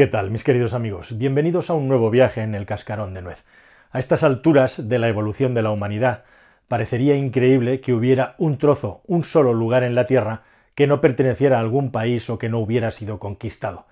¿Qué tal, mis queridos amigos? Bienvenidos a un nuevo viaje en el cascarón de nuez. A estas alturas de la evolución de la humanidad, parecería increíble que hubiera un trozo, un solo lugar en la Tierra que no perteneciera a algún país o que no hubiera sido conquistado.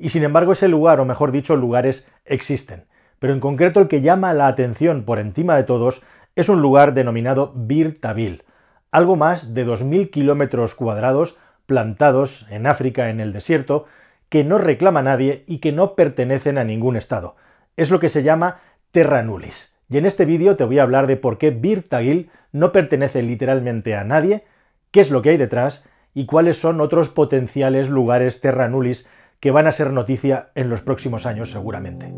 Y sin embargo ese lugar, o mejor dicho, lugares existen. Pero en concreto el que llama la atención por encima de todos es un lugar denominado Bir Tabil, algo más de 2.000 kilómetros cuadrados plantados en África, en el desierto, que no reclama nadie y que no pertenecen a ningún estado. Es lo que se llama terra nullis. Y en este vídeo te voy a hablar de por qué Bir Tagil no pertenece literalmente a nadie, qué es lo que hay detrás y cuáles son otros potenciales lugares terra nullis que van a ser noticia en los próximos años seguramente.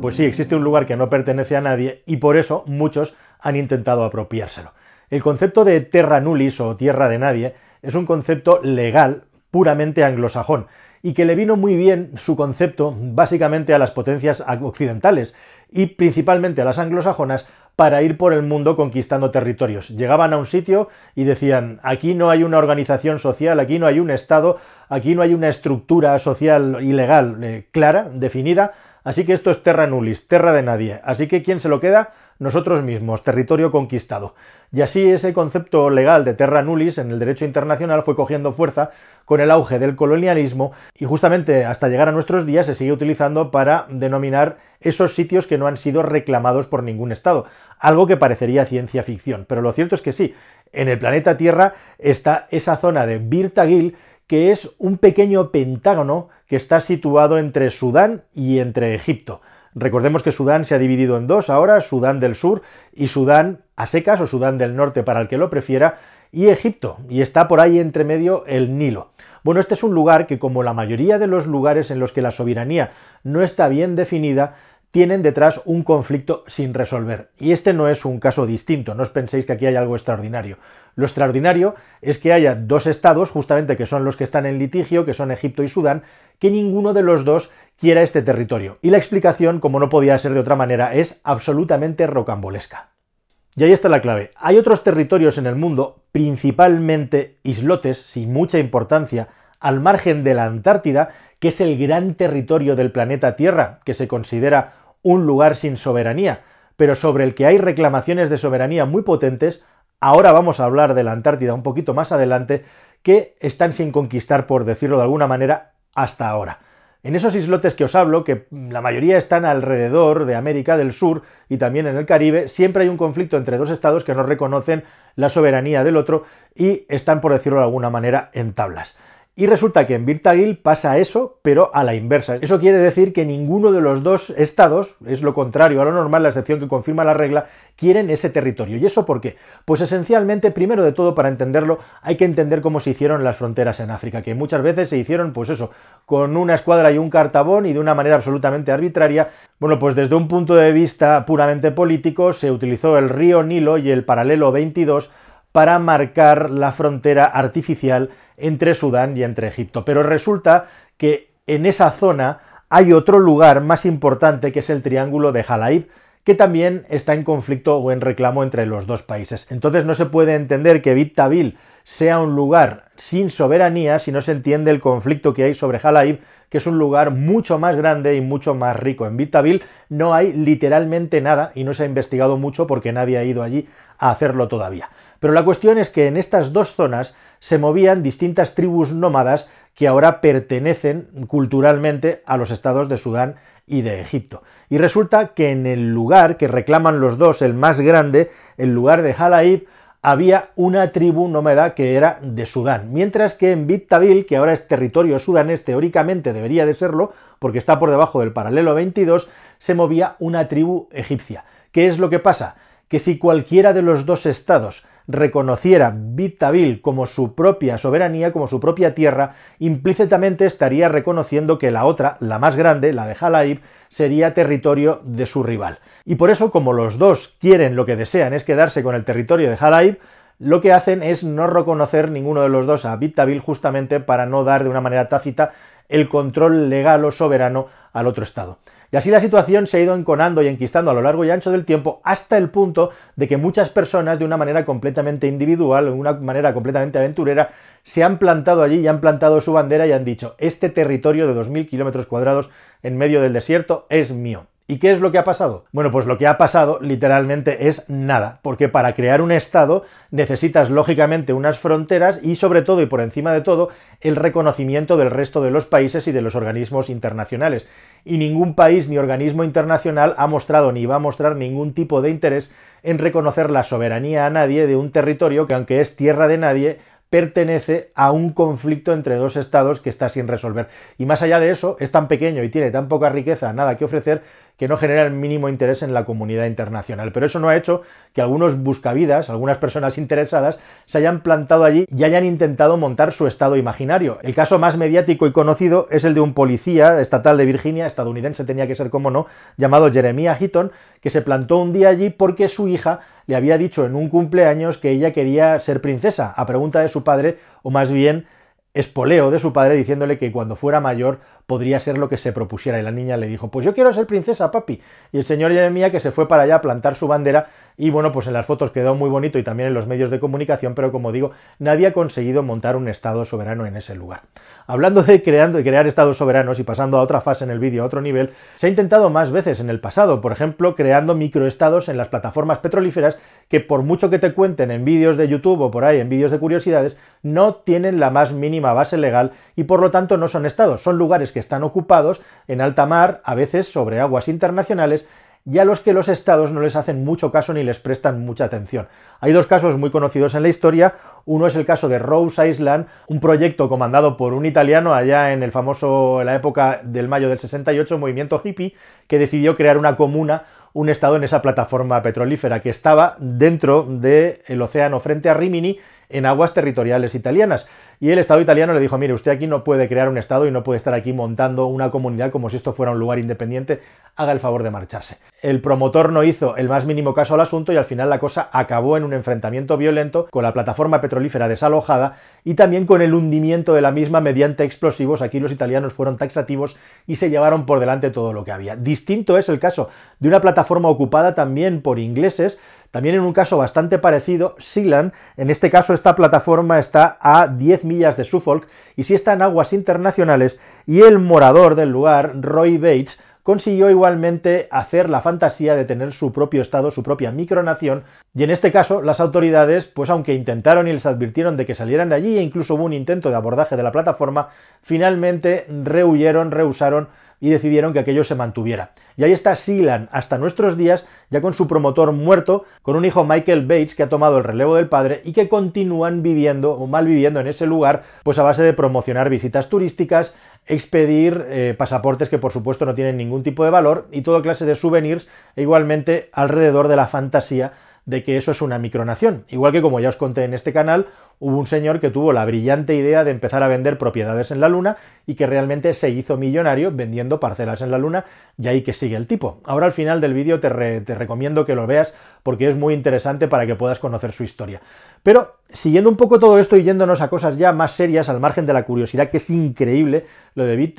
Pues sí, existe un lugar que no pertenece a nadie y por eso muchos han intentado apropiárselo. El concepto de terra nullis o tierra de nadie es un concepto legal puramente anglosajón y que le vino muy bien su concepto básicamente a las potencias occidentales y principalmente a las anglosajonas para ir por el mundo conquistando territorios. Llegaban a un sitio y decían, aquí no hay una organización social, aquí no hay un Estado, aquí no hay una estructura social y legal eh, clara, definida, así que esto es terra nullis, terra de nadie. Así que ¿quién se lo queda? Nosotros mismos, territorio conquistado. Y así ese concepto legal de terra nullis en el derecho internacional fue cogiendo fuerza con el auge del colonialismo y justamente hasta llegar a nuestros días se sigue utilizando para denominar esos sitios que no han sido reclamados por ningún Estado, algo que parecería ciencia ficción, pero lo cierto es que sí, en el planeta Tierra está esa zona de Birtagil que es un pequeño pentágono que está situado entre Sudán y entre Egipto. Recordemos que Sudán se ha dividido en dos ahora, Sudán del Sur y Sudán a secas o Sudán del Norte para el que lo prefiera, y Egipto, y está por ahí entre medio el Nilo. Bueno, este es un lugar que como la mayoría de los lugares en los que la soberanía no está bien definida, tienen detrás un conflicto sin resolver. Y este no es un caso distinto, no os penséis que aquí hay algo extraordinario. Lo extraordinario es que haya dos estados, justamente que son los que están en litigio, que son Egipto y Sudán, que ninguno de los dos quiera este territorio. Y la explicación, como no podía ser de otra manera, es absolutamente rocambolesca. Y ahí está la clave. Hay otros territorios en el mundo, principalmente islotes sin mucha importancia, al margen de la Antártida, que es el gran territorio del planeta Tierra, que se considera un lugar sin soberanía, pero sobre el que hay reclamaciones de soberanía muy potentes, ahora vamos a hablar de la Antártida un poquito más adelante, que están sin conquistar, por decirlo de alguna manera, hasta ahora. En esos islotes que os hablo, que la mayoría están alrededor de América del Sur y también en el Caribe, siempre hay un conflicto entre dos estados que no reconocen la soberanía del otro y están, por decirlo de alguna manera, en tablas. Y resulta que en Virtagil pasa eso, pero a la inversa. Eso quiere decir que ninguno de los dos estados, es lo contrario a lo normal, la excepción que confirma la regla, quieren ese territorio. ¿Y eso por qué? Pues esencialmente, primero de todo, para entenderlo, hay que entender cómo se hicieron las fronteras en África, que muchas veces se hicieron, pues eso, con una escuadra y un cartabón y de una manera absolutamente arbitraria. Bueno, pues desde un punto de vista puramente político, se utilizó el río Nilo y el paralelo 22 para marcar la frontera artificial entre Sudán y entre Egipto. Pero resulta que en esa zona hay otro lugar más importante que es el Triángulo de Jalaib, que también está en conflicto o en reclamo entre los dos países. Entonces no se puede entender que Bit sea un lugar sin soberanía si no se entiende el conflicto que hay sobre Jalaib, que es un lugar mucho más grande y mucho más rico. En Bit no hay literalmente nada y no se ha investigado mucho porque nadie ha ido allí a hacerlo todavía. Pero la cuestión es que en estas dos zonas se movían distintas tribus nómadas que ahora pertenecen culturalmente a los estados de Sudán y de Egipto. Y resulta que en el lugar que reclaman los dos, el más grande, el lugar de Halaib, había una tribu nómada que era de Sudán, mientras que en Bit que ahora es territorio sudanés, teóricamente debería de serlo, porque está por debajo del paralelo 22, se movía una tribu egipcia. ¿Qué es lo que pasa? Que si cualquiera de los dos estados reconociera Bitabil como su propia soberanía, como su propia tierra, implícitamente estaría reconociendo que la otra, la más grande, la de Halaib, sería territorio de su rival. Y por eso, como los dos quieren lo que desean es quedarse con el territorio de Halaib, lo que hacen es no reconocer ninguno de los dos a Bitabil justamente para no dar de una manera tácita el control legal o soberano al otro Estado. Y así la situación se ha ido enconando y enquistando a lo largo y ancho del tiempo hasta el punto de que muchas personas de una manera completamente individual, de una manera completamente aventurera, se han plantado allí y han plantado su bandera y han dicho, este territorio de 2.000 kilómetros cuadrados en medio del desierto es mío. ¿Y qué es lo que ha pasado? Bueno, pues lo que ha pasado literalmente es nada, porque para crear un Estado necesitas lógicamente unas fronteras y sobre todo y por encima de todo el reconocimiento del resto de los países y de los organismos internacionales. Y ningún país ni organismo internacional ha mostrado ni va a mostrar ningún tipo de interés en reconocer la soberanía a nadie de un territorio que aunque es tierra de nadie, pertenece a un conflicto entre dos estados que está sin resolver. Y más allá de eso, es tan pequeño y tiene tan poca riqueza, nada que ofrecer, que no genera el mínimo interés en la comunidad internacional. Pero eso no ha hecho que algunos buscavidas, algunas personas interesadas, se hayan plantado allí y hayan intentado montar su estado imaginario. El caso más mediático y conocido es el de un policía estatal de Virginia, estadounidense tenía que ser como no, llamado Jeremiah Hitton, que se plantó un día allí porque su hija le había dicho en un cumpleaños que ella quería ser princesa, a pregunta de su padre, o más bien espoleo de su padre diciéndole que cuando fuera mayor podría ser lo que se propusiera. Y la niña le dijo, pues yo quiero ser princesa, papi. Y el señor Jeremía que se fue para allá a plantar su bandera y bueno, pues en las fotos quedó muy bonito y también en los medios de comunicación, pero como digo, nadie ha conseguido montar un Estado soberano en ese lugar. Hablando de, creando, de crear estados soberanos y pasando a otra fase en el vídeo, a otro nivel, se ha intentado más veces en el pasado, por ejemplo, creando microestados en las plataformas petrolíferas que por mucho que te cuenten en vídeos de YouTube o por ahí en vídeos de curiosidades, no tienen la más mínima base legal y por lo tanto no son estados, son lugares que están ocupados en alta mar, a veces sobre aguas internacionales, y a los que los estados no les hacen mucho caso ni les prestan mucha atención. Hay dos casos muy conocidos en la historia. Uno es el caso de Rose Island, un proyecto comandado por un italiano allá en el famoso, la época del mayo del 68, movimiento hippie, que decidió crear una comuna, un estado en esa plataforma petrolífera que estaba dentro del océano frente a Rimini en aguas territoriales italianas. Y el Estado italiano le dijo, mire, usted aquí no puede crear un Estado y no puede estar aquí montando una comunidad como si esto fuera un lugar independiente, haga el favor de marcharse. El promotor no hizo el más mínimo caso al asunto y al final la cosa acabó en un enfrentamiento violento con la plataforma petrolífera desalojada y también con el hundimiento de la misma mediante explosivos. Aquí los italianos fueron taxativos y se llevaron por delante todo lo que había. Distinto es el caso de una plataforma ocupada también por ingleses, también en un caso bastante parecido, Sealand, en este caso esta plataforma está a 10 millas de Suffolk y sí está en aguas internacionales y el morador del lugar, Roy Bates, consiguió igualmente hacer la fantasía de tener su propio estado, su propia micronación, y en este caso las autoridades, pues aunque intentaron y les advirtieron de que salieran de allí e incluso hubo un intento de abordaje de la plataforma, finalmente rehuyeron, rehusaron y decidieron que aquello se mantuviera. Y ahí está Sealand hasta nuestros días, ya con su promotor muerto, con un hijo Michael Bates que ha tomado el relevo del padre y que continúan viviendo o mal viviendo en ese lugar, pues a base de promocionar visitas turísticas, expedir eh, pasaportes que por supuesto no tienen ningún tipo de valor y toda clase de souvenirs e igualmente alrededor de la fantasía de que eso es una micronación. Igual que como ya os conté en este canal, hubo un señor que tuvo la brillante idea de empezar a vender propiedades en la Luna y que realmente se hizo millonario vendiendo parcelas en la Luna y ahí que sigue el tipo. Ahora al final del vídeo te, recomiendo que lo veas porque es muy interesante para que puedas conocer su historia. Pero siguiendo un poco todo esto y yéndonos a cosas ya más serias, al margen de la curiosidad, que es increíble lo de Big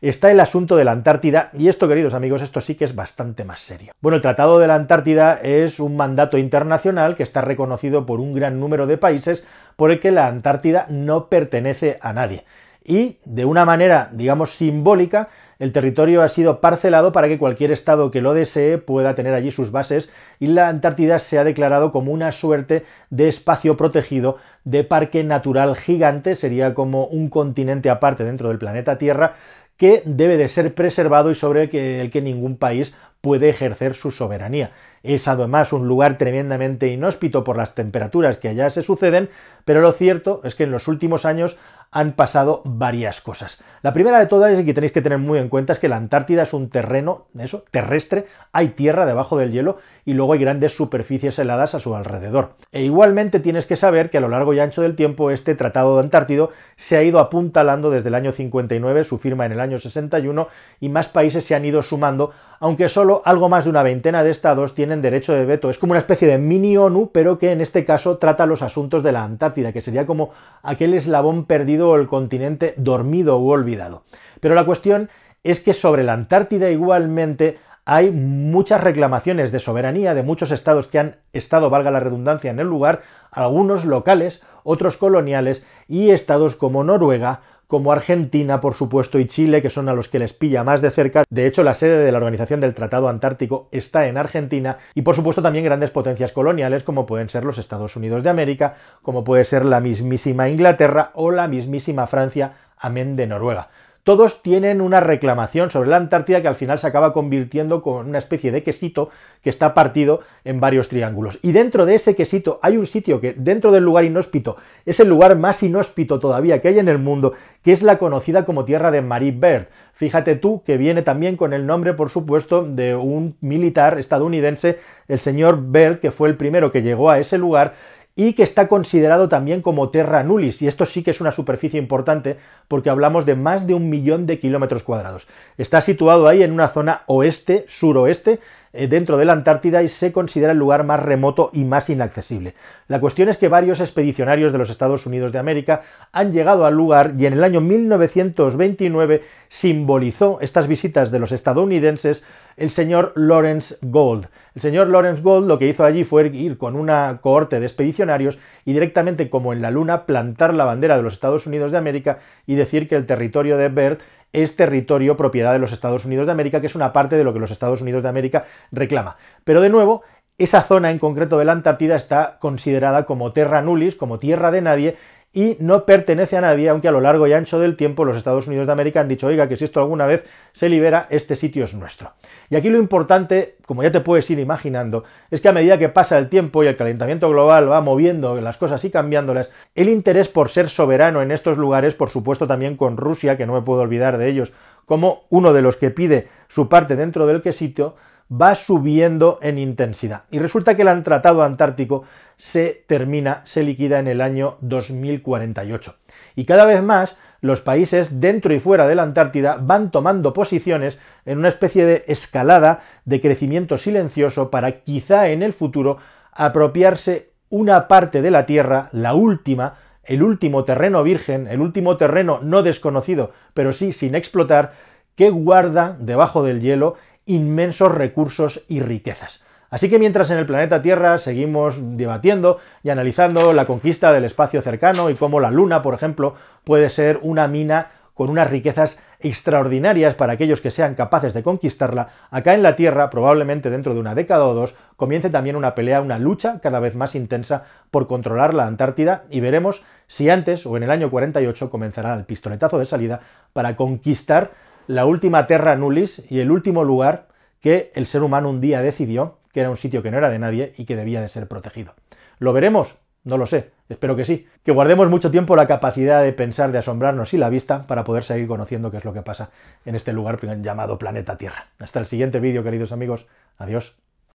está el asunto de la Antártida, y esto, queridos amigos, esto sí que es bastante más serio. Bueno, el Tratado de la Antártida es un mandato internacional que está reconocido por un gran número de países por el que la Antártida no pertenece a nadie. Y de una manera, digamos, simbólica, el territorio ha sido parcelado para que cualquier estado que lo desee pueda tener allí sus bases y la Antártida se ha declarado como una suerte de espacio protegido de parque natural gigante, sería como un continente aparte dentro del planeta Tierra que debe de ser preservado y sobre el que, el que ningún país puede ejercer su soberanía. Es además un lugar tremendamente inhóspito por las temperaturas que allá se suceden, pero lo cierto es que en los últimos años han pasado varias cosas. La primera de todas y que tenéis que tener muy en cuenta es que la Antártida es un terreno, eso, terrestre, hay tierra debajo del hielo y luego hay grandes superficies heladas a su alrededor. E igualmente tienes que saber que a lo largo y ancho del tiempo este Tratado de Antártido se ha ido apuntalando desde el año 59, su firma en el año 61, y más países se han ido sumando, aunque solo algo más de una veintena de estados tienen derecho de veto. Es como una especie de mini ONU, pero que en este caso trata los asuntos de la Antártida, que sería como aquel eslabón perdido o el continente dormido u olvidado. Pero la cuestión es que sobre la Antártida igualmente hay muchas reclamaciones de soberanía de muchos estados que han estado, valga la redundancia, en el lugar, algunos locales, otros coloniales y estados como Noruega, como Argentina, por supuesto, y Chile, que son a los que les pilla más de cerca. De hecho, la sede de la Organización del Tratado Antártico está en Argentina, y por supuesto también grandes potencias coloniales, como pueden ser los Estados Unidos de América, como puede ser la mismísima Inglaterra o la mismísima Francia, amén de Noruega todos tienen una reclamación sobre la Antártida que al final se acaba convirtiendo con una especie de quesito que está partido en varios triángulos. Y dentro de ese quesito hay un sitio que dentro del lugar inhóspito es el lugar más inhóspito todavía que hay en el mundo, que es la conocida como tierra de Marie Byrd. Fíjate tú que viene también con el nombre, por supuesto, de un militar estadounidense, el señor Byrd, que fue el primero que llegó a ese lugar y que está considerado también como terra nullis, y esto sí que es una superficie importante porque hablamos de más de un millón de kilómetros cuadrados. Está situado ahí en una zona oeste-suroeste eh, dentro de la Antártida y se considera el lugar más remoto y más inaccesible. La cuestión es que varios expedicionarios de los Estados Unidos de América han llegado al lugar y en el año 1929 simbolizó estas visitas de los estadounidenses el señor Lawrence Gold. El señor Lawrence Gold lo que hizo allí fue ir con una cohorte de expedicionarios y directamente como en la Luna plantar la bandera de los Estados Unidos de América y decir que el territorio de Bert es territorio propiedad de los Estados Unidos de América, que es una parte de lo que los Estados Unidos de América reclama. Pero de nuevo, esa zona en concreto de la Antártida está considerada como terra nullis, como tierra de nadie, y no pertenece a nadie, aunque a lo largo y ancho del tiempo los Estados Unidos de América han dicho, oiga, que si esto alguna vez se libera, este sitio es nuestro. Y aquí lo importante, como ya te puedes ir imaginando, es que a medida que pasa el tiempo y el calentamiento global va moviendo las cosas y cambiándolas, el interés por ser soberano en estos lugares, por supuesto también con Rusia, que no me puedo olvidar de ellos, como uno de los que pide su parte dentro del quesito, va subiendo en intensidad. Y resulta que el Tratado Antártico se termina, se liquida en el año 2048. Y cada vez más los países dentro y fuera de la Antártida van tomando posiciones en una especie de escalada de crecimiento silencioso para quizá en el futuro apropiarse una parte de la Tierra, la última, el último terreno virgen, el último terreno no desconocido, pero sí sin explotar, que guarda debajo del hielo inmensos recursos y riquezas. Así que mientras en el planeta Tierra seguimos debatiendo y analizando la conquista del espacio cercano y cómo la Luna, por ejemplo, puede ser una mina con unas riquezas extraordinarias para aquellos que sean capaces de conquistarla, acá en la Tierra, probablemente dentro de una década o dos, comience también una pelea, una lucha cada vez más intensa por controlar la Antártida y veremos si antes o en el año 48 comenzará el pistoletazo de salida para conquistar la última terra nullis y el último lugar que el ser humano un día decidió que era un sitio que no era de nadie y que debía de ser protegido. ¿Lo veremos? No lo sé, espero que sí. Que guardemos mucho tiempo la capacidad de pensar, de asombrarnos y la vista para poder seguir conociendo qué es lo que pasa en este lugar llamado planeta Tierra. Hasta el siguiente vídeo, queridos amigos. Adiós.